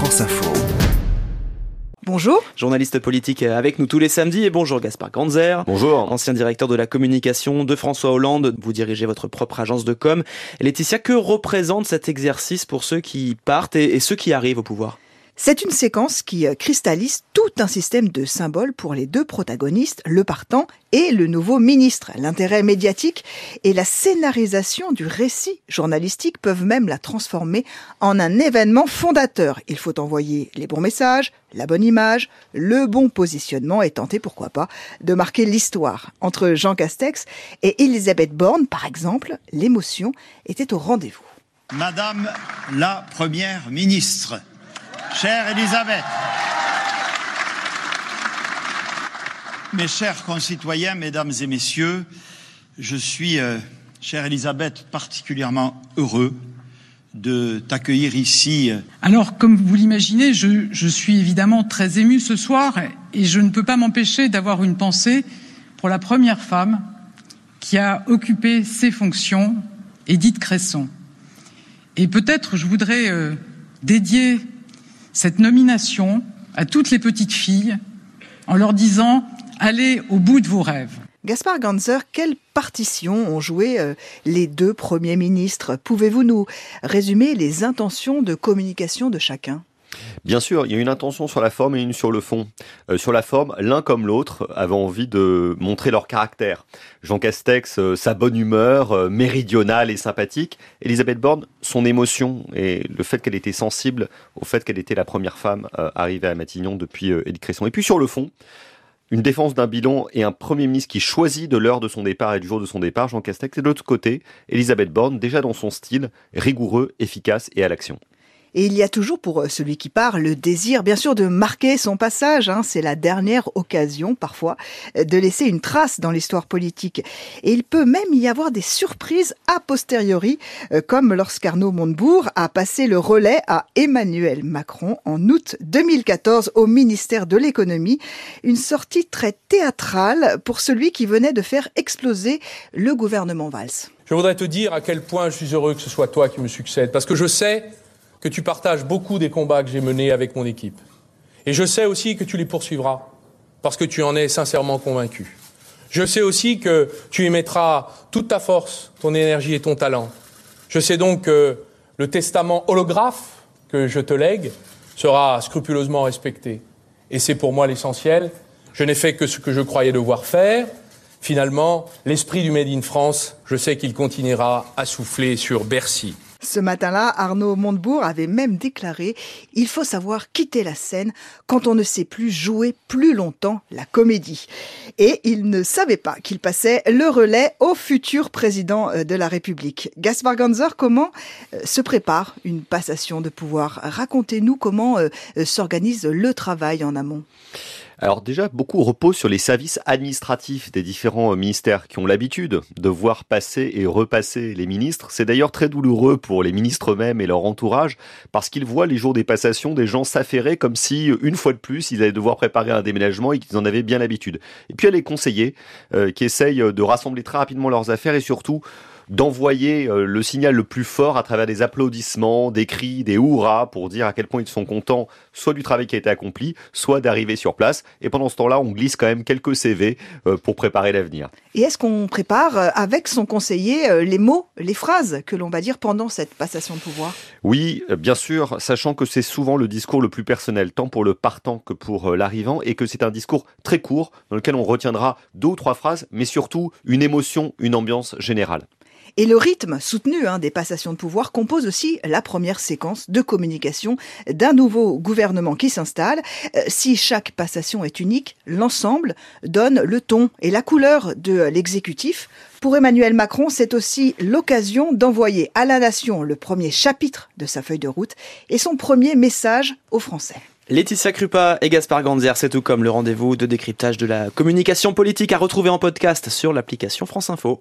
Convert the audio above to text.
France Info. Bonjour. Journaliste politique avec nous tous les samedis et bonjour Gaspard Ganzer. Bonjour. Ancien directeur de la communication de François Hollande, vous dirigez votre propre agence de com. Laetitia, que représente cet exercice pour ceux qui partent et ceux qui arrivent au pouvoir? C'est une séquence qui euh, cristallise tout un système de symboles pour les deux protagonistes, le partant et le nouveau ministre. L'intérêt médiatique et la scénarisation du récit journalistique peuvent même la transformer en un événement fondateur. Il faut envoyer les bons messages, la bonne image, le bon positionnement et tenter, pourquoi pas, de marquer l'histoire. Entre Jean Castex et Elisabeth Borne, par exemple, l'émotion était au rendez-vous. Madame la Première ministre, Chère Elisabeth, mes chers concitoyens, mesdames et messieurs, je suis, euh, chère Elisabeth, particulièrement heureux de t'accueillir ici. Alors, comme vous l'imaginez, je, je, suis évidemment très ému ce soir et je ne peux pas m'empêcher d'avoir une pensée pour la première femme qui a occupé ces fonctions, Edith Cresson. Et peut-être je voudrais euh, dédier cette nomination à toutes les petites filles en leur disant allez au bout de vos rêves. Gaspard Ganzer, quelle partition ont joué euh, les deux premiers ministres? Pouvez-vous nous résumer les intentions de communication de chacun? Bien sûr, il y a une intention sur la forme et une sur le fond. Euh, sur la forme, l'un comme l'autre avaient envie de montrer leur caractère. Jean Castex, euh, sa bonne humeur, euh, méridionale et sympathique. Elisabeth Borne, son émotion et le fait qu'elle était sensible au fait qu'elle était la première femme arrivée à Matignon depuis Édith Cresson. Et puis sur le fond, une défense d'un bilan et un Premier ministre qui choisit de l'heure de son départ et du jour de son départ, Jean Castex, et de l'autre côté, Elisabeth Borne, déjà dans son style, rigoureux, efficace et à l'action. Et il y a toujours pour euh, celui qui part le désir, bien sûr, de marquer son passage. Hein. C'est la dernière occasion, parfois, euh, de laisser une trace dans l'histoire politique. Et il peut même y avoir des surprises a posteriori, euh, comme lorsqu'Arnaud Montebourg a passé le relais à Emmanuel Macron en août 2014 au ministère de l'économie. Une sortie très théâtrale pour celui qui venait de faire exploser le gouvernement Valls. Je voudrais te dire à quel point je suis heureux que ce soit toi qui me succède, parce que je sais que tu partages beaucoup des combats que j'ai menés avec mon équipe. Et je sais aussi que tu les poursuivras, parce que tu en es sincèrement convaincu. Je sais aussi que tu y mettras toute ta force, ton énergie et ton talent. Je sais donc que le testament holographe que je te lègue sera scrupuleusement respecté. Et c'est pour moi l'essentiel. Je n'ai fait que ce que je croyais devoir faire. Finalement, l'esprit du Made in France, je sais qu'il continuera à souffler sur Bercy. Ce matin-là, Arnaud Montebourg avait même déclaré Il faut savoir quitter la scène quand on ne sait plus jouer plus longtemps la comédie. Et il ne savait pas qu'il passait le relais au futur président euh, de la République. Gaspard Ganzer, comment euh, se prépare une passation de pouvoir? Racontez-nous comment euh, s'organise le travail en amont. Alors déjà, beaucoup reposent sur les services administratifs des différents euh, ministères qui ont l'habitude de voir passer et repasser les ministres. C'est d'ailleurs très douloureux pour les ministres eux-mêmes et leur entourage parce qu'ils voient les jours des passations des gens s'affairer comme si, une fois de plus, ils allaient devoir préparer un déménagement et qu'ils en avaient bien l'habitude. Et puis il y a les conseillers euh, qui essayent de rassembler très rapidement leurs affaires et surtout d'envoyer euh, le signal le plus fort à travers des applaudissements, des cris, des hurrahs pour dire à quel point ils sont contents soit du travail qui a été accompli, soit d'arriver sur place. Et pendant ce temps-là, on glisse quand même quelques CV euh, pour préparer l'avenir. Et est-ce qu'on prépare euh, avec son conseiller les mots, les phrases que l'on va dire pendant cette passation de pouvoir? Oui, bien sûr, sachant que c'est souvent le discours le plus personnel, tant pour le partant que pour l'arrivant, et que c'est un discours très court dans lequel on retiendra deux ou trois phrases, mais surtout une émotion, une ambiance générale. Et le rythme soutenu hein, des passations de pouvoir compose aussi la première séquence de communication d'un nouveau gouvernement qui s'installe. Euh, si chaque passation est unique, l'ensemble donne le ton et la couleur de l'exécutif. Pour Emmanuel Macron, c'est aussi l'occasion d'envoyer à la nation le premier chapitre de sa feuille de route et son premier message aux Français. Laetitia Krupa et Gaspard Ganzer, c'est tout comme le rendez-vous de décryptage de la communication politique à retrouver en podcast sur l'application France Info.